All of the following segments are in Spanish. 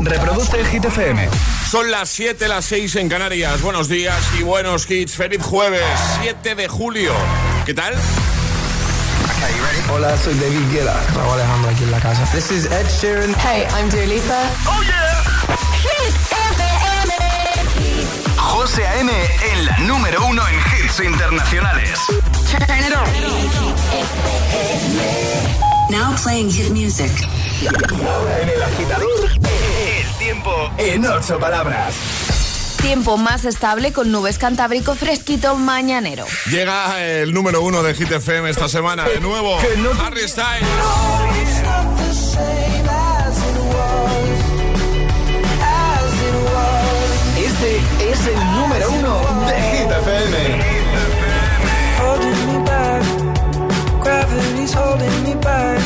Reproduce el Hit FM. Son las 7, las 6 en Canarias. Buenos días y buenos hits. Feliz jueves, 7 de julio. ¿Qué tal? Hola, soy David Guetta. Raúl Alejandro aquí en la casa. This is Ed Sheeran. Hey, I'm Dua Lipa. Oh yeah. Hit FM. José A.M. en la número uno en hits internacionales. Turn it on. Now playing hit music. En el agitador, tiempo en ocho palabras. Tiempo más estable con nubes cantábrico fresquito mañanero. Llega el número uno de Hit FM esta semana de nuevo. Harry Styles. Este es el número uno de Hit FM. holding me back. Gravity's holding me back.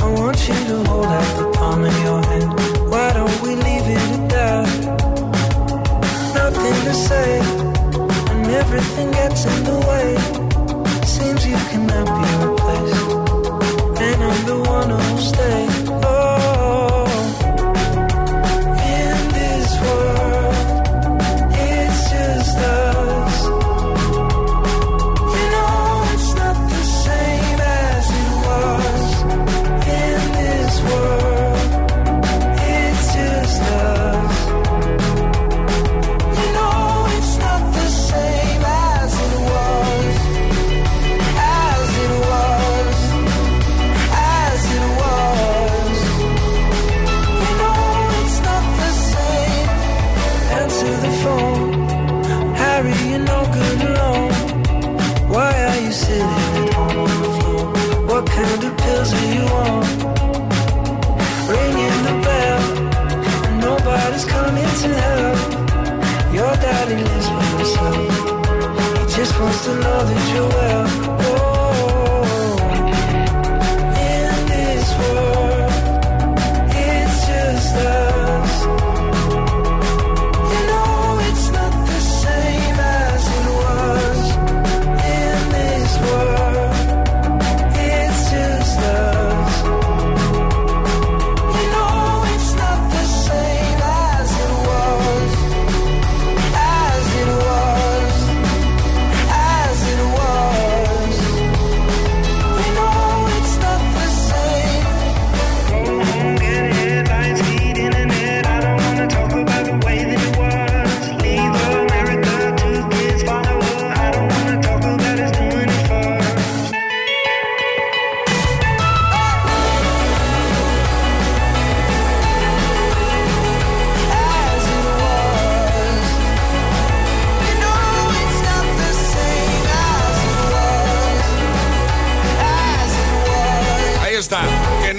I want you to hold out the palm of your hand. Why don't we leave it at that? Nothing to say, and everything gets in the way. Seems you cannot be replaced, and I'm the one who'll stay. Of pills are you on? Ringing the bell, nobody's coming to help. Your daddy lives by himself. He just wants to know that you're well.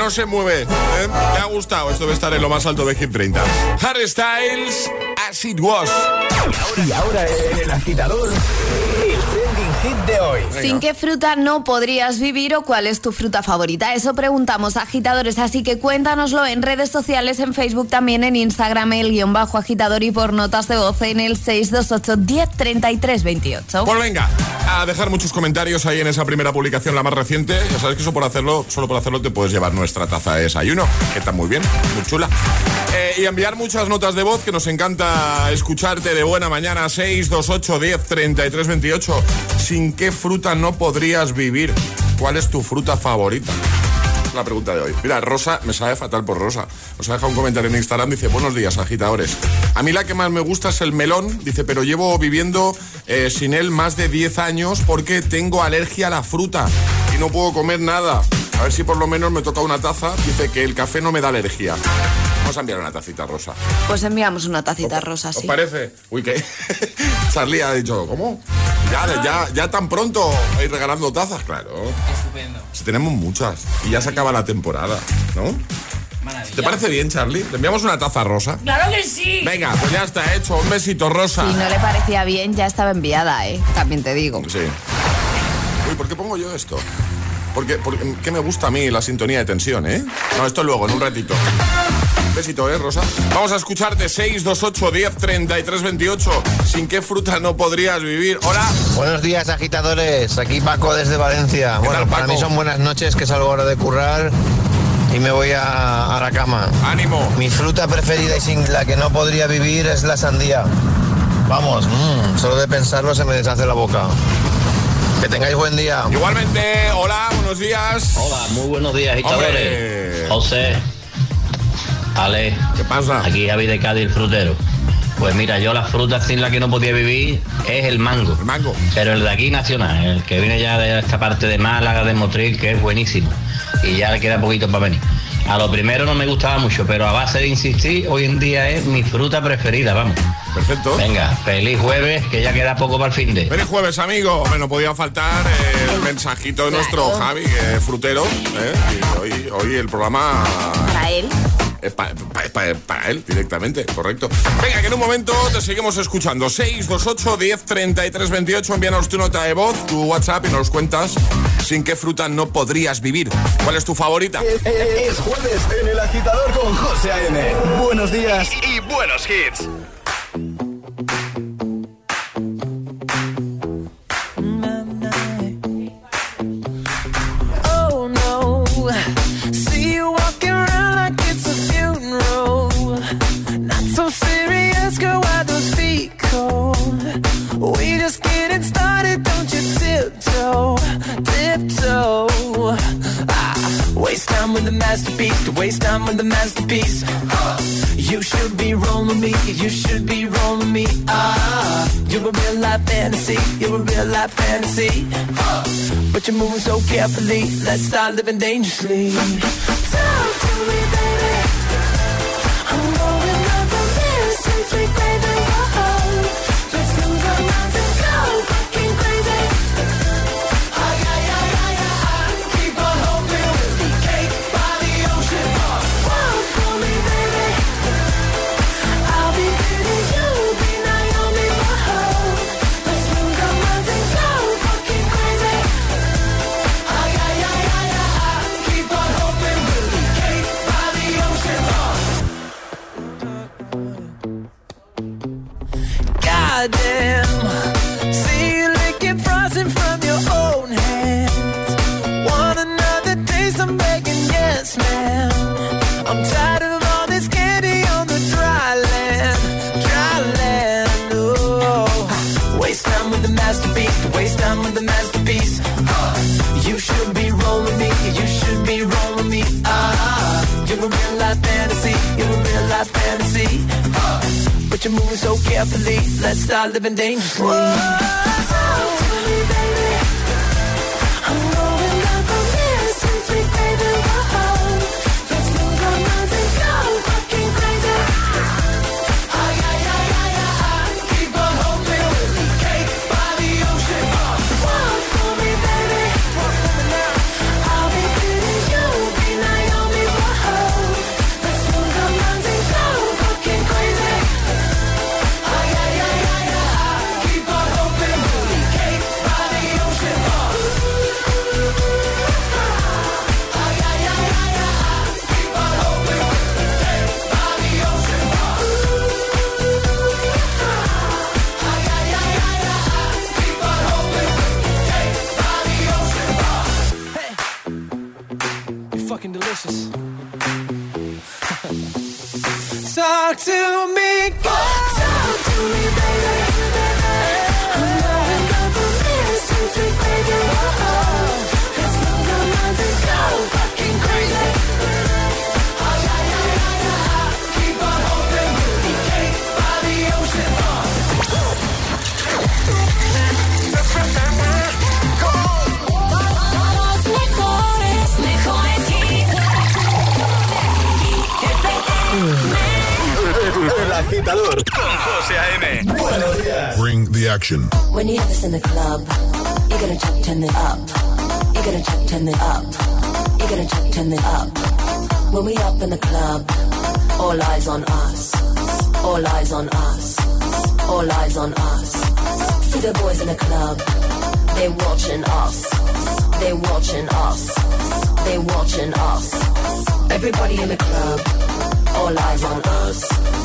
No se mueve. ¿eh? ¿Te ha gustado? Esto debe estar en lo más alto de Hit 30. Harry Styles, As It Was. Y ahora en el agitador, el trending hit de hoy. ¿Sin qué fruta no podrías vivir o cuál es tu fruta favorita? Eso preguntamos a agitadores, así que cuéntanoslo en redes sociales, en Facebook, también en Instagram, el guion bajo agitador y por notas de voz en el 628 10 28. Pues venga, a dejar muchos comentarios ahí en esa primera publicación, la más reciente. Ya sabes que eso por hacerlo, solo por hacerlo te puedes llevar nuestra taza de desayuno, que está muy bien, muy chula. Eh, y enviar muchas notas de voz, que nos encanta escucharte de buena mañana, 628 10 33 28. ¿Sin qué fruta no podrías vivir? ¿Cuál es tu fruta favorita? La pregunta de hoy. Mira, Rosa, me sabe fatal por Rosa. Nos ha dejado un comentario en Instagram, dice, buenos días, agitadores. A mí la que más me gusta es el melón, dice, pero llevo viviendo eh, sin él más de 10 años porque tengo alergia a la fruta y no puedo comer nada. A ver si por lo menos me toca una taza. Dice que el café no me da alergia. Vamos a enviar una tacita rosa. Pues enviamos una tacita rosa, ¿Os sí. parece? Uy, ¿qué? Charlie ha dicho, ¿cómo? Ya, ya, ya tan pronto ir regalando tazas, claro. Estupendo. Si tenemos muchas y ya se acaba la temporada, ¿no? Maravilla. ¿Te parece bien, Charlie? ¿Le enviamos una taza rosa? ¡Claro que sí! Venga, pues ya está hecho. Un besito rosa. Si no le parecía bien, ya estaba enviada, ¿eh? También te digo. Sí. Uy, ¿por qué pongo yo esto? Porque, porque ¿qué me gusta a mí la sintonía de tensión, eh? No, esto luego, en un ratito. Besito, ¿eh, Rosa? Vamos a escucharte 628 10 33 28. ¿Sin qué fruta no podrías vivir? Hola. Buenos días, agitadores. Aquí Paco desde Valencia. ¿Qué Bueno, tal, para mí son buenas noches, que salgo ahora de currar. y me voy a, a la cama. ¡Ánimo! Mi fruta preferida y sin la que no podría vivir es la sandía. Vamos, mm, solo de pensarlo se me deshace la boca. Que tengáis buen día. Igualmente, hola, buenos días. Hola, muy buenos días, agitadores. José, Ale, ¿Qué pasa? aquí Javi de Cádiz, el frutero. Pues mira, yo la fruta sin la que no podía vivir es el mango. El mango. Pero el de aquí nacional, el que viene ya de esta parte de Málaga, de Motril, que es buenísimo. Y ya le queda poquito para venir. A lo primero no me gustaba mucho, pero a base de insistir, hoy en día es mi fruta preferida, vamos. Perfecto. Venga, feliz jueves, que ya queda poco para el fin de. Feliz jueves, amigo. Hombre, no podía faltar el mensajito de nuestro Claro. Javi, que es frutero. ¿eh? Y hoy, hoy el programa Para él. Es pa- pa- pa- para él directamente, correcto. Venga, que en un momento te seguimos escuchando. 628 10 33 28. Envíanos tu nota de voz, tu WhatsApp y nos cuentas sin qué fruta no podrías vivir. ¿Cuál es tu favorita? Es, es- es jueves en el agitador con José A.M. Buenos días y buenos hits. Masterpiece, to waste time with the masterpiece. Uh, you should be rolling me, you should be rolling me. Ah, you're a real life fantasy, you're a real life fantasy. Uh, but you're moving so carefully. Let's start living dangerously. Talk to me, baby. I'm going up here since we baby. Fantasy. Uh, but you're moving so carefully. Let's start living dangerously. Talk agitador con José A.M. Buenos días. Bring the action. When you have this in the club, you're gonna chuck turn it up. You're gonna chuck turn it up. You're gonna chuck turn it up. When we up in the club, all eyes on us. All eyes on us. All eyes on us. See the boys in the club, They're watching us. They're watching us. They're watching us. Everybody in the club, all eyes on us.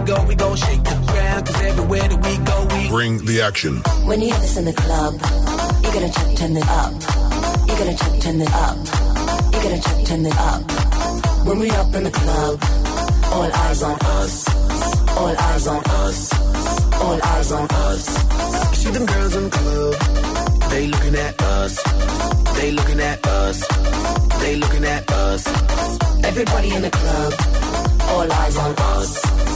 we go, we go shake the ground. Cause everywhere that we go, we Bring the action. When you have this in the club, you're gonna check, turn it up. You're gonna check, turn it up. You're gonna check, turn it up. When we up in the club, all eyes on us. All eyes on us. All eyes on us. See them girls in the club, they looking at us. They looking at us. They looking at us. Everybody in the club, all eyes on us.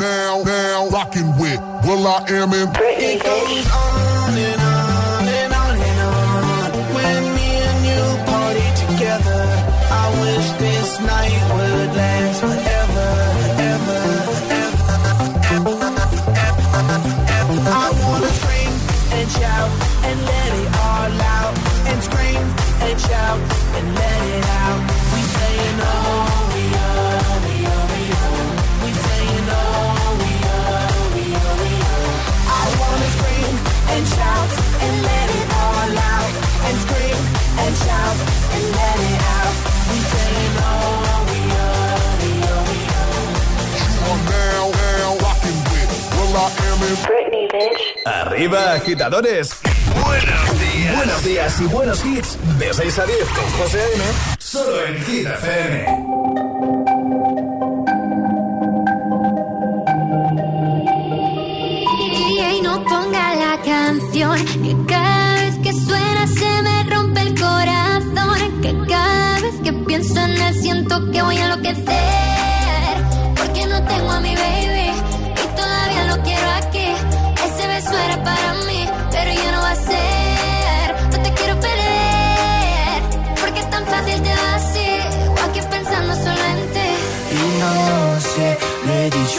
now, now rocking with Will I Am in It goes on Britney, bitch. Arriba, agitadores. Buenos días. Buenos días y buenos hits. De 6 a 10 con José A.M. Solo en Hit FM. Ponga la canción que cada vez que suena se me rompe el corazón que cada vez que pienso en él siento que voy a enloquecer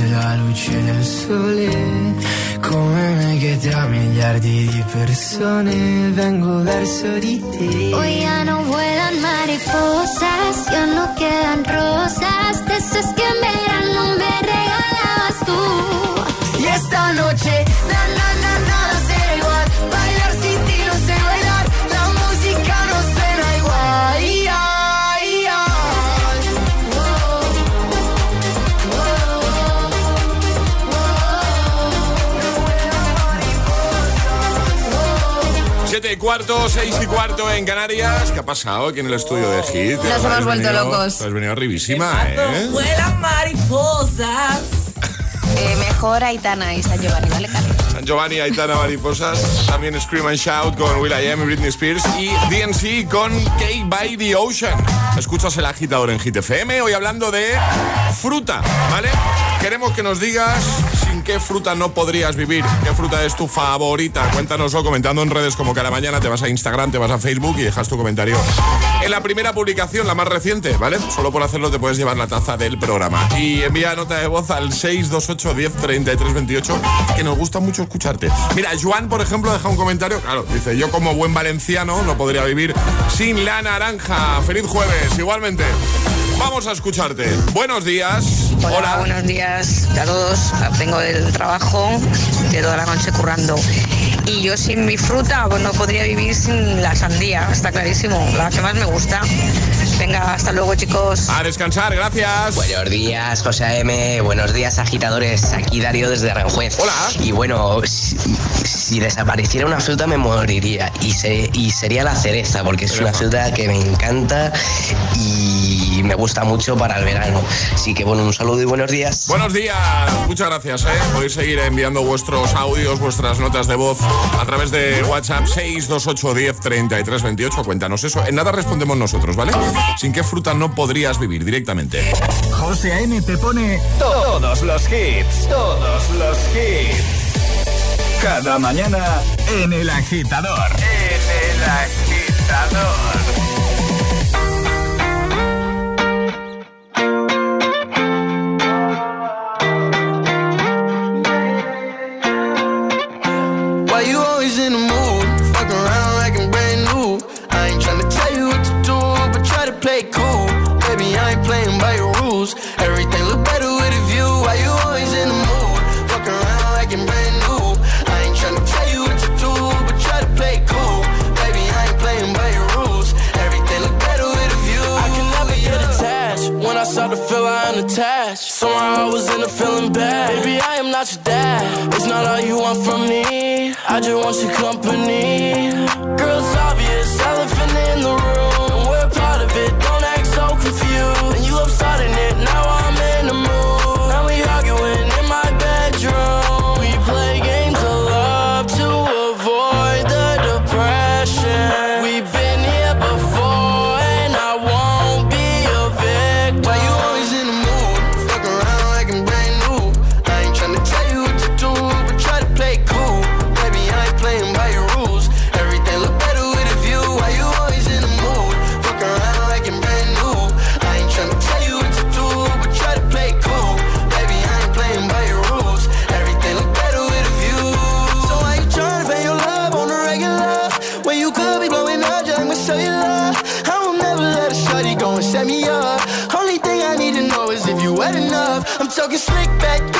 fosse la luce del sole. Come me che tra miliardi di persone vengo verso di te. Hoy ya no vuelan mariposas, ya no quedan rosas, de esas cuarto, seis y cuarto en Canarias. ¿Qué ha pasado aquí en el estudio de Hit? Nos hemos vuelto locos. Has venido arribísima, ¿eh? Vuelan mariposas. Eh, mejor Aitana y San Giovanni, ¿vale, Carlos? San Giovanni, Aitana Mariposas. También Scream and Shout con Will I Am y Britney Spears. Y DNC con Cake by the Ocean. Escuchas el agitador en Hit FM. Hoy hablando de fruta, ¿vale? Queremos que nos digas qué fruta no podrías vivir. ¿Qué fruta es tu favorita? Cuéntanoslo comentando en redes como cada mañana. Te vas a Instagram, te vas a Facebook y dejas tu comentario en la primera publicación, la más reciente, ¿vale? Solo por hacerlo te puedes llevar la taza del programa. Y envía nota de voz al 628 10 33 28, que nos gusta mucho escucharte. Mira, Juan, por ejemplo, deja un comentario. Claro, dice: Yo, como buen valenciano, no podría vivir sin la naranja. Feliz jueves, igualmente. Vamos a escucharte. Buenos días. Hola, buenos días a todos. Vengo del trabajo, de toda la noche currando. Y yo sin mi fruta pues no podría vivir sin la sandía, está clarísimo, la que más me gusta. Venga, hasta luego chicos. A descansar, gracias. Buenos días, José M. Buenos días, agitadores. Aquí Darío desde Aranjuez. Hola. Y bueno, si, si desapareciera una fruta me moriría. Y, se, y sería la cereza, porque es una fruta que me encanta y me gusta mucho para el verano. Así que bueno, un saludo y buenos días. Buenos días, muchas gracias. ¿eh? Podéis seguir enviando vuestros audios, vuestras notas de voz a través de WhatsApp 628 10 33 28. Cuéntanos eso. En nada respondemos nosotros, ¿vale? ¿Sin qué fruta no podrías vivir directamente? José A.M. te pone todos los hits, todos los hits. Cada mañana en el agitador. En el agitador. Your dad. It's not all you want from me. I just want your company. Talking slick back,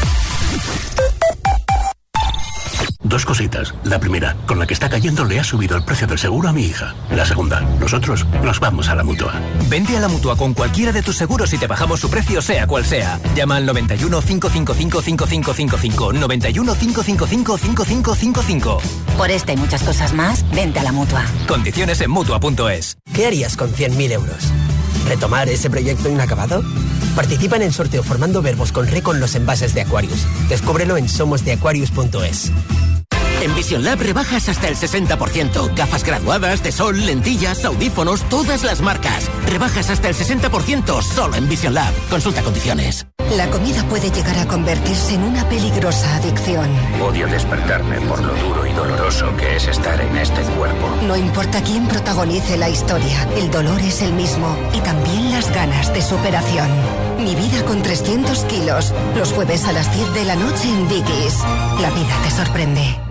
Dos cositas. La primera, con la que está cayendo le ha subido el precio del seguro a mi hija. La segunda, nosotros nos vamos a la mutua. Vente a la mutua con cualquiera de tus seguros y te bajamos su precio, sea cual sea. Llama al 91 555 5555. 91 555 5555. Por esta y muchas cosas más, vente a la mutua. Condiciones en mutua.es. ¿Qué harías con 100.000 euros? ¿Retomar ese proyecto inacabado? Participa en el sorteo formando verbos con re con los envases de Aquarius. Descúbrelo en somosdeaquarius.es. En Vision Lab rebajas hasta el 60%. Gafas graduadas, de sol, lentillas, audífonos, todas las marcas. Rebajas hasta el 60% solo en Vision Lab. Consulta condiciones. La comida puede llegar a convertirse en una peligrosa adicción. Odio despertarme por lo duro y doloroso que es estar en este cuerpo. No importa quién protagonice la historia, el dolor es el mismo y también las ganas de superación. Mi vida con 300 kilos. Los jueves a las 10 de la noche en Dickies. La vida te sorprende.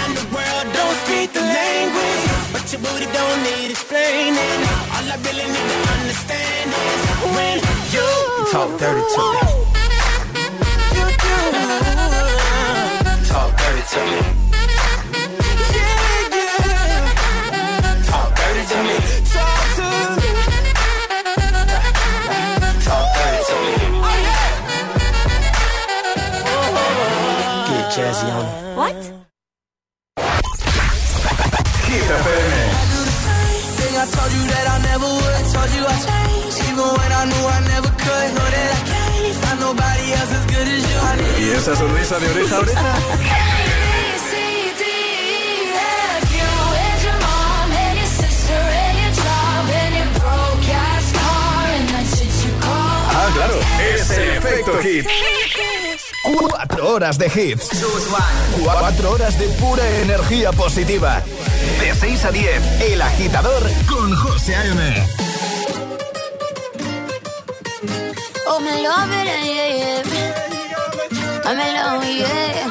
Speak the language. But your booty don't need explaining. All I really need to understand is when you talk dirty to me. You do. Talk dirty to me. Told you that I never would. Told you I changed, even when I knew I never could. Know that I can't find nobody else as good as you. I need ¿Y esa sonrisa de oreja a oreja? Ah, claro, es el efecto hit. Cuatro horas de hits. Cuatro horas de pura energía positiva. De 6 a 10, El Agitador con José A.M. Oh, me love it, yeah, yeah. I'm in love, yeah.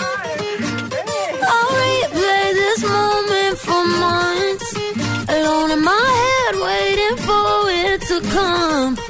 I'll replay this moment for months. Alone in my head, waiting for it to come.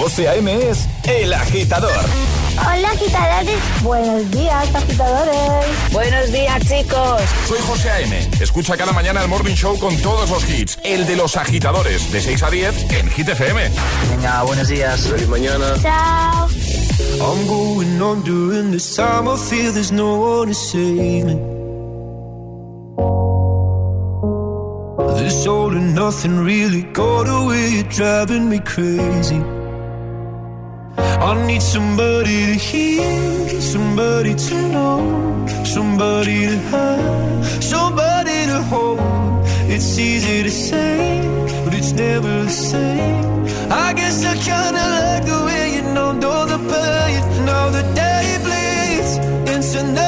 José A.M. es El Agitador. Hola, agitadores. Buenos días, agitadores. Buenos días, chicos. Soy José A.M. Escucha cada mañana el Morning Show con todos los hits. El de los agitadores, de 6 a 10 en Hit FM. Venga, buenos días. Feliz mañana. Chao. I'm going on during this time. I feel there's no one to save me. This all and nothing really got away. You're driving me crazy. I need somebody to hear, somebody to know, somebody to have, somebody to hold. It's easy to say, but it's never the same. I guess I kinda like the way you know, the pain. Now the day bleeds into nightfall,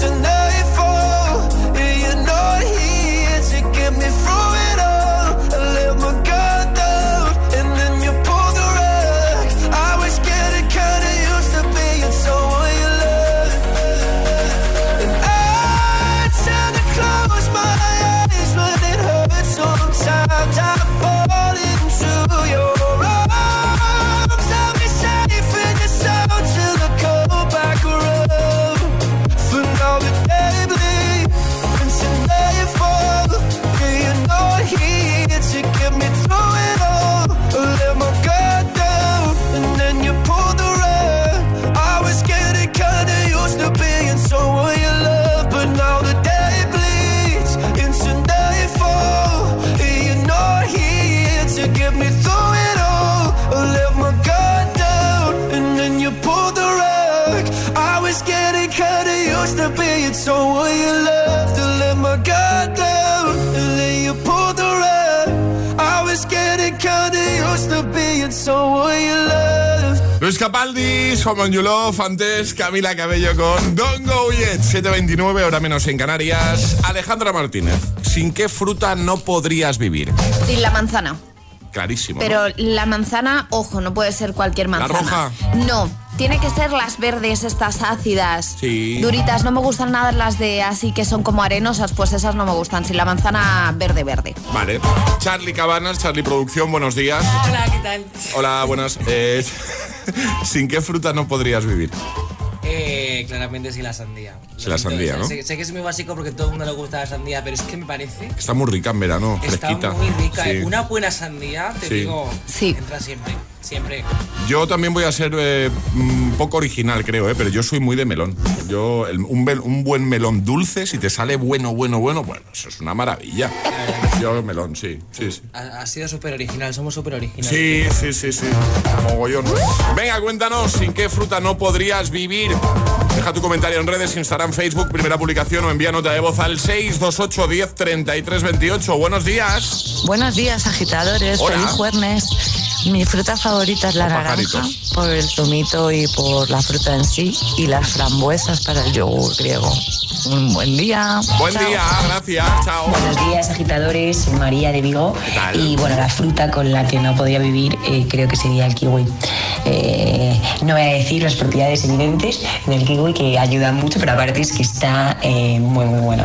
dancing. Luis Capaldi, Someone You Love, antes Camila Cabello con Don't Go Yet, 7.29, hora menos en Canarias. Alejandra Martínez, ¿sin qué fruta no podrías vivir? Sin la manzana. Clarísimo. ¿no? Pero la manzana, ojo, no puede ser cualquier manzana. roja? No, tiene que ser las verdes, estas ácidas. Sí. Duritas, no me gustan nada las de así que son como arenosas, pues esas no me gustan. Sin la manzana verde, verde. Vale. Charlie Cabanas, Charlie Producción, buenos días. Hola, ¿qué tal? Hola, buenas. Eh, ¿Sin qué fruta no podrías vivir? Eh, claramente sí la sandía. Sí, la sandía, ¿no? Sé, sé que es muy básico porque a todo el mundo le gusta la sandía, pero es que me parece Está muy rica en verano, está fresquita. muy rica. Sí. ¿eh? Una buena sandía, te Sí. digo, Sí. entra siempre, siempre. Yo también voy a ser eh, un poco original, creo, ¿eh? pero yo soy muy de melón. Yo, el- un, bel- un buen melón dulce, si te sale bueno, bueno, bueno, bueno, eso es una maravilla. Yo melón, sí, sí, sí. Ha, ha sido súper original, somos súper originales. Sí, sí, sí, sí. Mogollón. Venga, cuéntanos, ¿sin qué fruta no podrías vivir? Deja tu comentario en redes, Instagram, Facebook, primera publicación o envía nota de voz al 628 10 33 28. Buenos días. Buenos días, agitadores. Hola. Feliz jueves. Mi fruta favorita es la O naranja pajaritos. por el zumito y por la fruta en sí y las frambuesas para el yogur griego. Un buen día. Buen Chao. día, gracias, chao. Buenos días, agitadores. Soy María de Vigo. tal? Y bueno, la fruta con la que no podría vivir eh, creo que sería el kiwi. Eh, no voy a decir las propiedades evidentes del kiwi que ayudan mucho, pero aparte es que está eh, muy, muy bueno.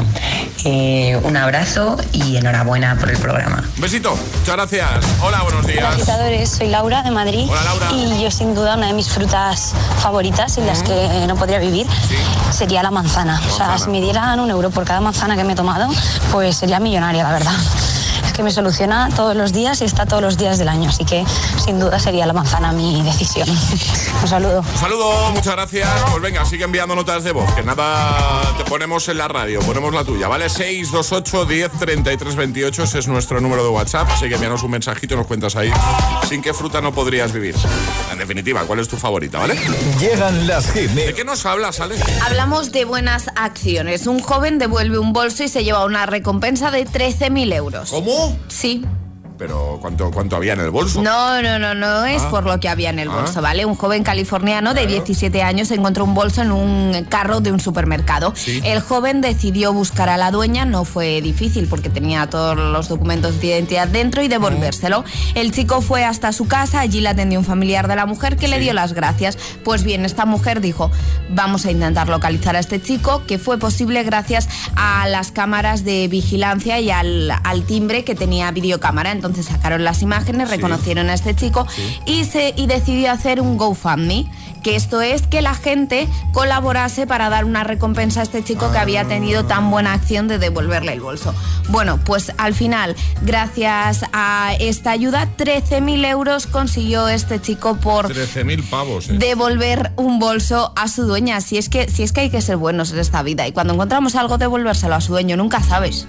Eh, un abrazo y enhorabuena por el programa. Un besito, muchas gracias. Hola, buenos Hola días. agitadores, soy Laura de Madrid Hola, Laura. y yo sin duda una de mis frutas favoritas y las que no podría vivir sería la manzana. O sea, manzana. si me dieran un euro por cada manzana que me he tomado, pues sería millonaria, la verdad. Es que me soluciona todos los días y está todos los días del año, así que sin duda sería la manzana mi decisión. Un saludo. Un saludo, muchas gracias. Pues venga, sigue enviando notas de voz, que nada te ponemos en la radio, ponemos la tuya, ¿vale? 628 10 33 28, ese es nuestro número de WhatsApp. Así que envíanos un mensajito y nos cuentas ahí sin qué fruta no podrías vivir. En definitiva, ¿cuál es tu favorita, vale? Llegan las hit ¿De qué nos hablas, Ale? Hablamos de buenas acciones. Un joven devuelve un bolso y se lleva una recompensa de 13.000 euros. ¿Cómo? Sí. Pero ¿cuánto, cuánto había en el bolso? No, no, no, no es Ah. por lo que había en el Ah. bolso, ¿vale? Un joven californiano de 17 años encontró un bolso en un carro de un supermercado. Sí. El joven decidió buscar a la dueña, no fue difícil porque tenía todos los documentos de identidad dentro y devolvérselo. El chico fue hasta su casa, allí le atendió un familiar de la mujer que le dio las gracias. Pues bien, esta mujer dijo, vamos a intentar localizar a este chico, que fue posible gracias a las cámaras de vigilancia y al, al timbre que tenía videocámara. Entonces sacaron las imágenes, reconocieron a este chico y, se, y decidió hacer un GoFundMe, que esto es que la gente colaborase para dar una recompensa a este chico que había tenido tan buena acción de devolverle el bolso. Bueno, pues al final, gracias a esta ayuda, 13.000 euros consiguió este chico por 13.000 pavos, ¿eh? devolver un bolso a su dueña. Si es que, si es que hay que ser buenos en esta vida y cuando encontramos algo devolvérselo a su dueño, nunca sabes.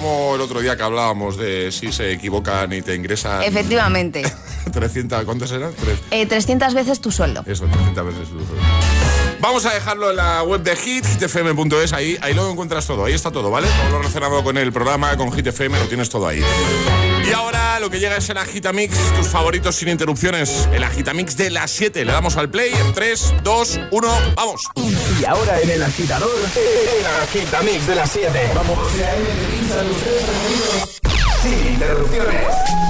Como el otro día que hablábamos de si se equivocan y te ingresan Efectivamente. 300, ¿cuántas eran? Tres. Eh, 300 veces tu sueldo. Eso, 300 veces tu sueldo. Vamos a dejarlo en la web de Hit, hitfm.es, ahí, ahí lo encuentras todo, ahí está todo, ¿vale? Todo lo relacionado con el programa, con Hit FM, lo tienes todo ahí. Y ahora lo que llega es el Agitamix, tus favoritos sin interrupciones. El Agitamix de las 7, le damos al play en 3, 2, 1, vamos. Y ahora en el agitador, el agitamix de las 7. Vamos. Sin interrupciones.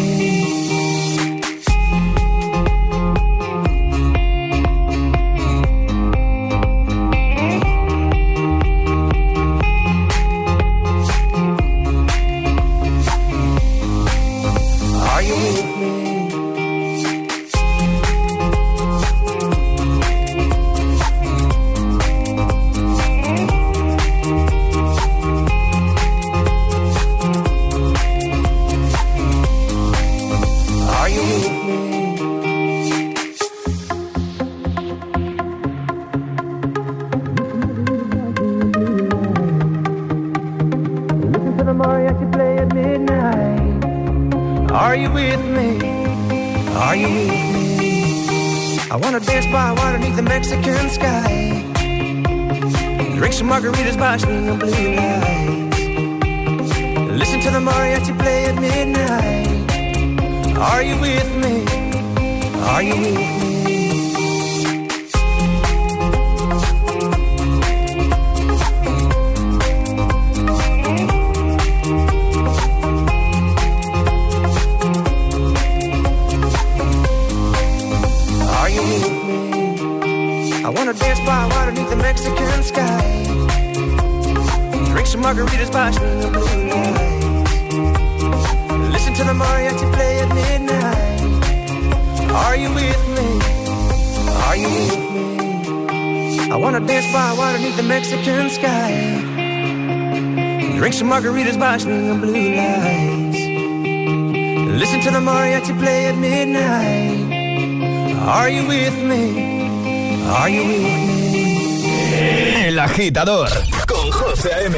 Agitador con José A.M.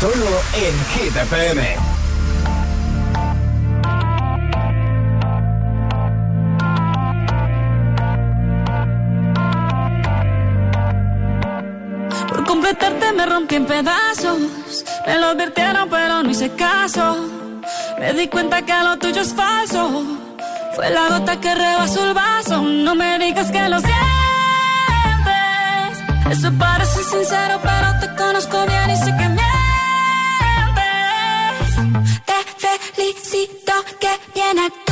Solo en Hit FM. Por completarte me rompí en pedazos. Me lo advirtieron, pero no hice caso. Me di cuenta que lo tuyo es falso. Fue la gota que rebasó el vaso. No me digas que lo sientes. Eso parece sincero, pero te conozco bien y sé que mientes. Te felicito que bien actúas.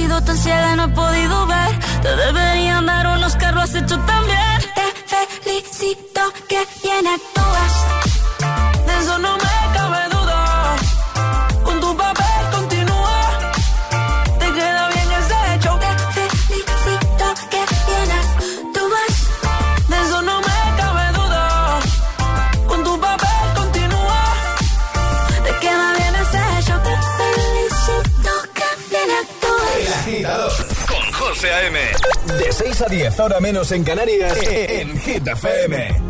sido tan ciega no he podido ver. Te deberían dar unos que lo has 6 a 10, ahora menos en Canarias, en Hit FM.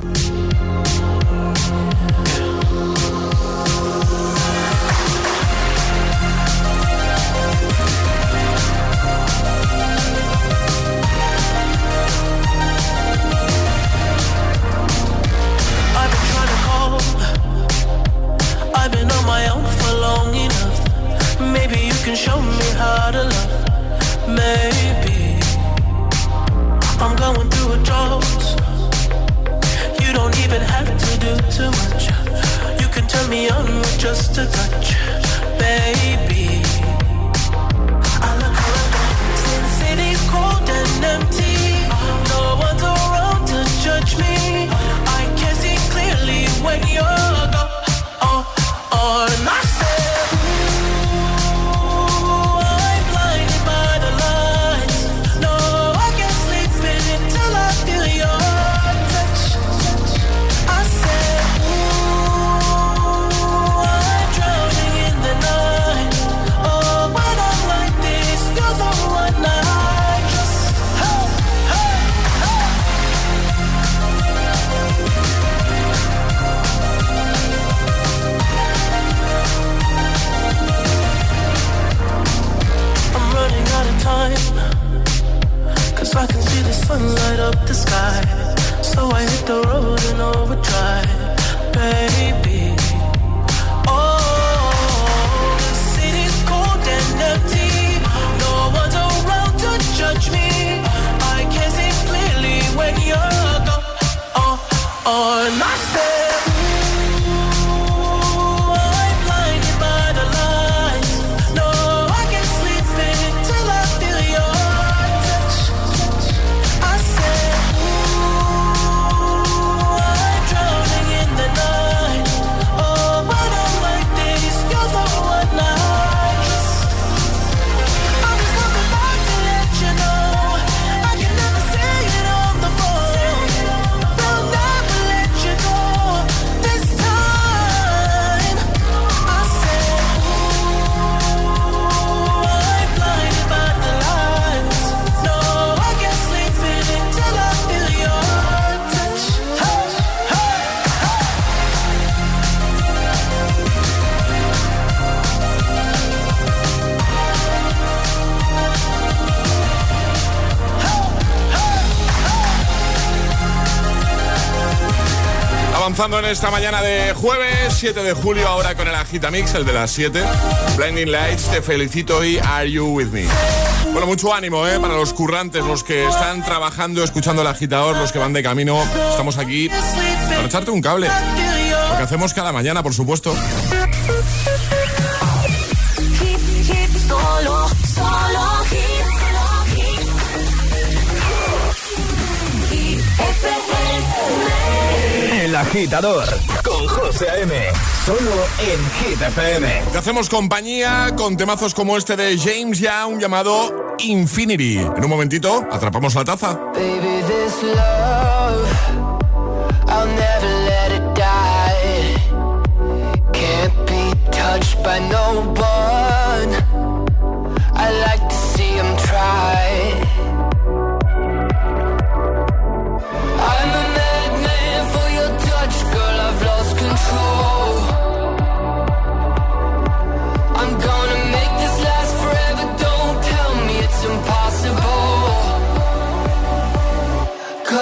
Comenzando en esta mañana de jueves, 7 de julio, ahora con el Agitamix, el de las 7. Blinding Lights, te felicito y Are You With Me. Bueno, mucho ánimo ¿eh? para los currantes, los que están trabajando, escuchando el agitador, los que van de camino. Estamos aquí para echarte un cable. Lo que hacemos cada mañana, por supuesto. El agitador con José A.M. Solo en Hit FM. Te hacemos compañía con temazos como este de James Young llamado Infinity. En un momentito, atrapamos la taza. Baby, this love, I'll never let it die. Can't be touched by no one. I like to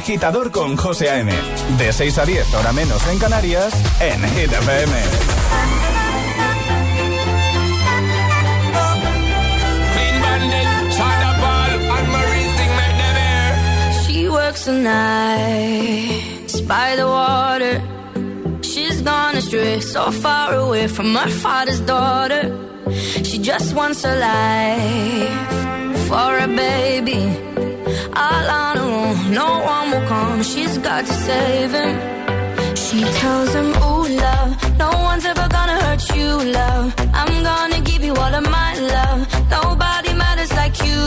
Agitador con José A.M. De 6 a 10, hora menos en Canarias, en Hit FM. She works the nights by the water. She's gone astray, so far away from her father's daughter. She just wants a life for a baby. All on her own, no one come. She's got to save him. She tells him, Ooh, love, no one's ever gonna hurt you, love. I'm gonna give you all of my love. Nobody matters like you.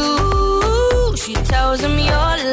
She tells him, Your life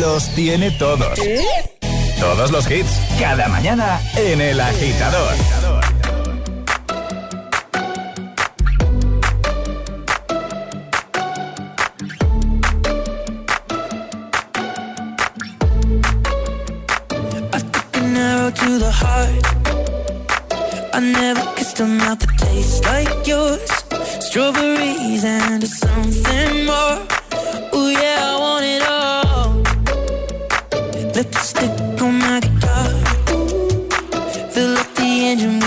los tiene todos. Todos los hits, cada mañana en El Agitador. To the heart, I never kissed a mouth that tastes like yours. Strawberries and something more. Ooh, yeah. Lipstick on my guitar. Fill up the engine.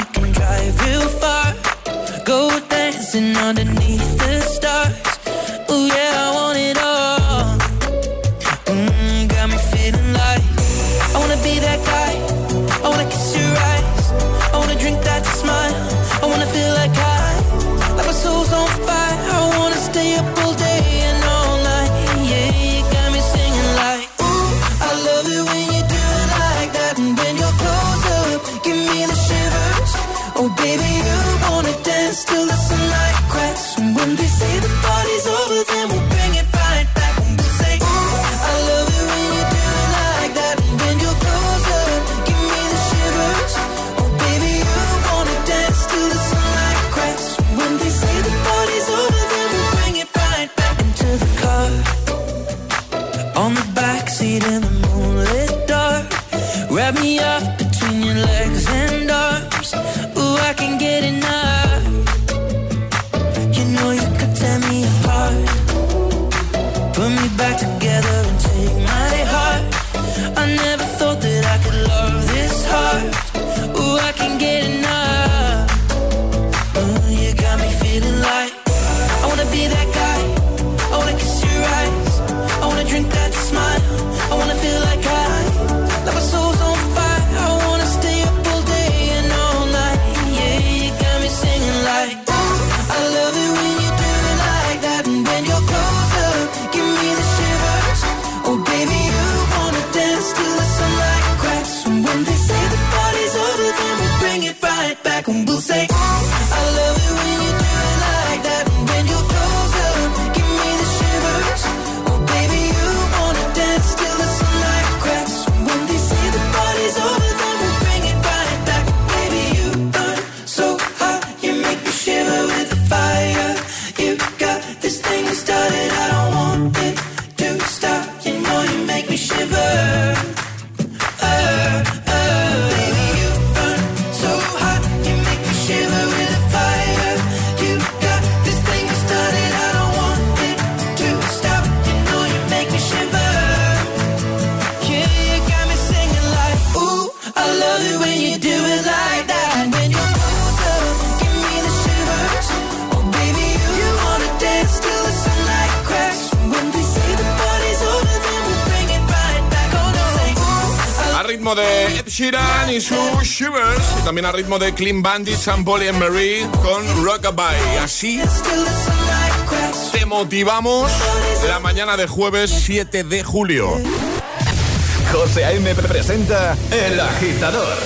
También al ritmo de Clean Bandit, Sam Paul y Marie con Rockabye. Así te motivamos la mañana de jueves 7 de julio. José A.M. presenta El Agitador.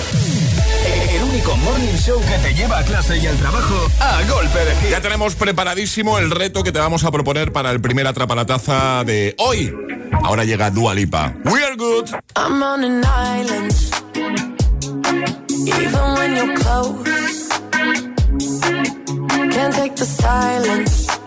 El único morning show que te lleva a clase y al trabajo a golpe de hit. Ya tenemos preparadísimo el reto que te vamos a proponer para el primer atrapalataza de hoy. Ahora llega Dua Lipa. We are good. I'm on an island. Even when you're close. Can't take the silence.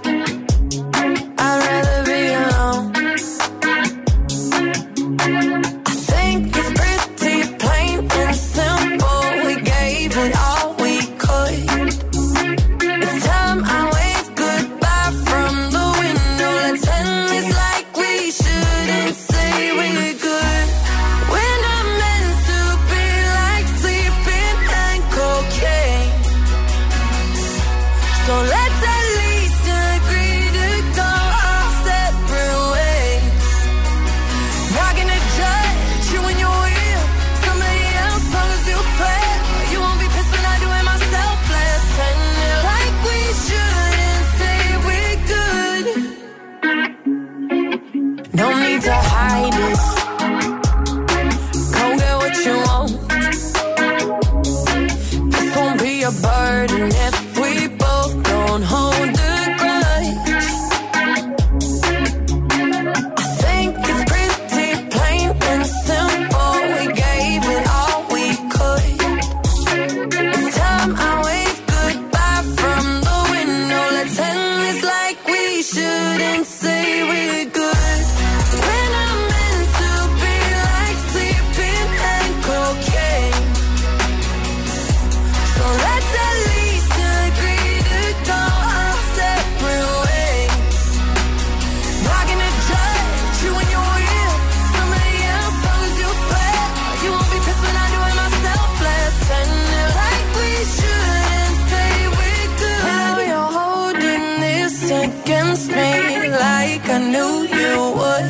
Against me like I knew you would.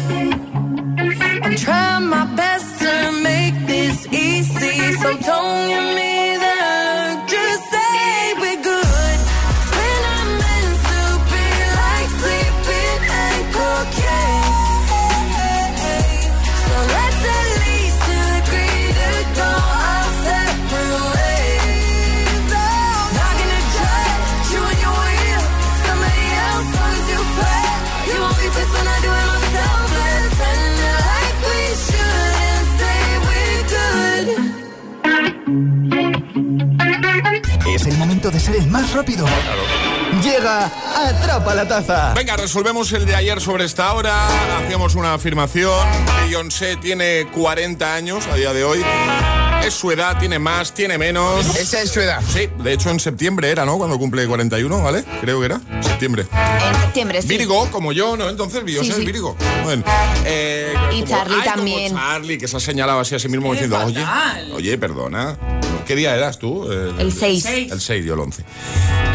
I'm trying my best to make this easy, so don't give me De ser el más rápido. Llega Atrapa la Taza. Venga, resolvemos el de ayer sobre esta hora. Hacíamos una afirmación. Beyoncé tiene 40 años a día de hoy. Es su edad, tiene más, tiene menos. Esa es su edad. Sí, de hecho en septiembre era, ¿no? Cuando cumple 41, ¿vale? Creo que era. Septiembre. En septiembre, sí. Virgo, como yo, ¿no? Entonces Beyoncé Sí, sí. es Virgo. Bueno, eh, Y como- Charlie ay, como también. Charlie, que se ha señalado así a sí mismo diciendo, oye, oye, perdona. ¿Qué día eras tú? El 6. El 6, yo el 11.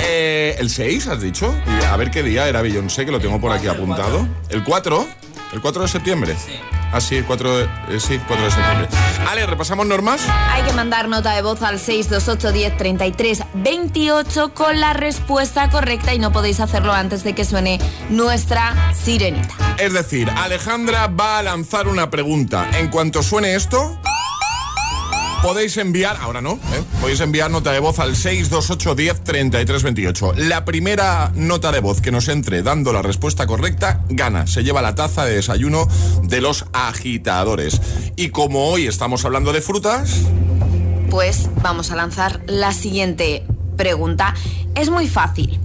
Eh, ¿El 6 has dicho? Y a ver qué día era Beyoncé, que lo tengo por aquí apuntado. ¿El 4? ¿El 4 de septiembre? Sí. Ah, sí, el 4 de, eh, sí, 4 de septiembre. Ale, ¿repasamos normas? Hay que mandar nota de voz al 628 10 33 28 con la respuesta correcta y no podéis hacerlo antes de que suene nuestra sirenita. Es decir, Alejandra va a lanzar una pregunta. En cuanto suene esto, podéis enviar, ahora no, ¿eh? podéis enviar nota de voz al 628 10 33 28. La primera nota de voz que nos entre dando la respuesta correcta gana. Se lleva la taza de desayuno de los agitadores. Y como hoy estamos hablando de frutas, Pues vamos a lanzar la siguiente pregunta. Es muy fácil.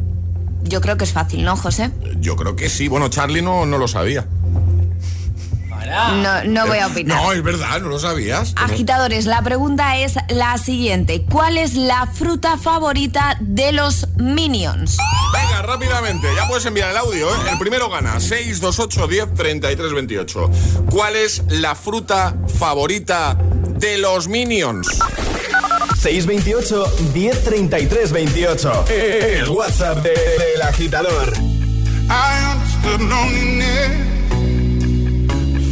Yo creo que es fácil, ¿no, José? yo creo que sí. Bueno, Charlie no, no lo sabía. No, no voy a opinar. No, es verdad, no lo sabías. Agitadores, la pregunta es la siguiente. ¿Cuál es la fruta favorita de los Minions? Venga, rápidamente, ya puedes enviar el audio, ¿eh? El primero gana, 628 10 33 28. ¿Cuál es la fruta favorita de los Minions? 628 1033 28. El WhatsApp de- del agitador. I understood loneliness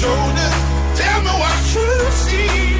shoulders. Tell me what you see.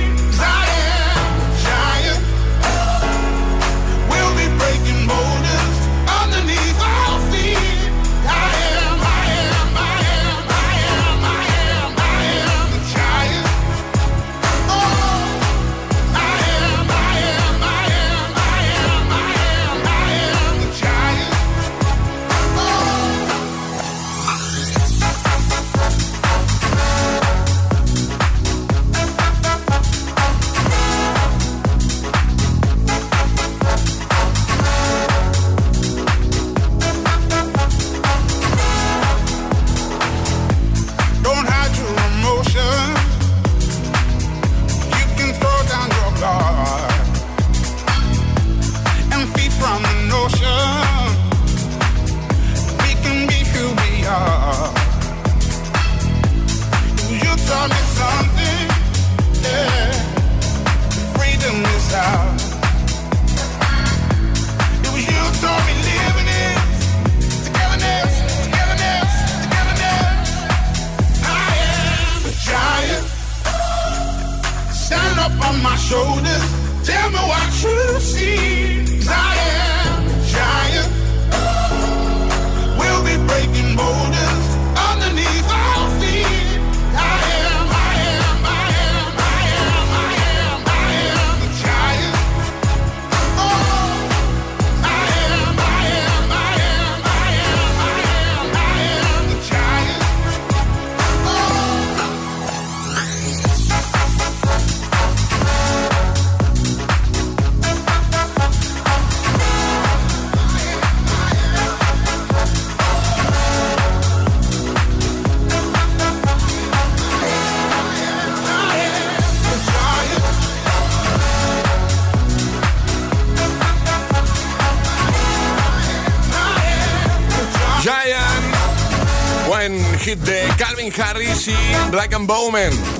Beckham Bowman.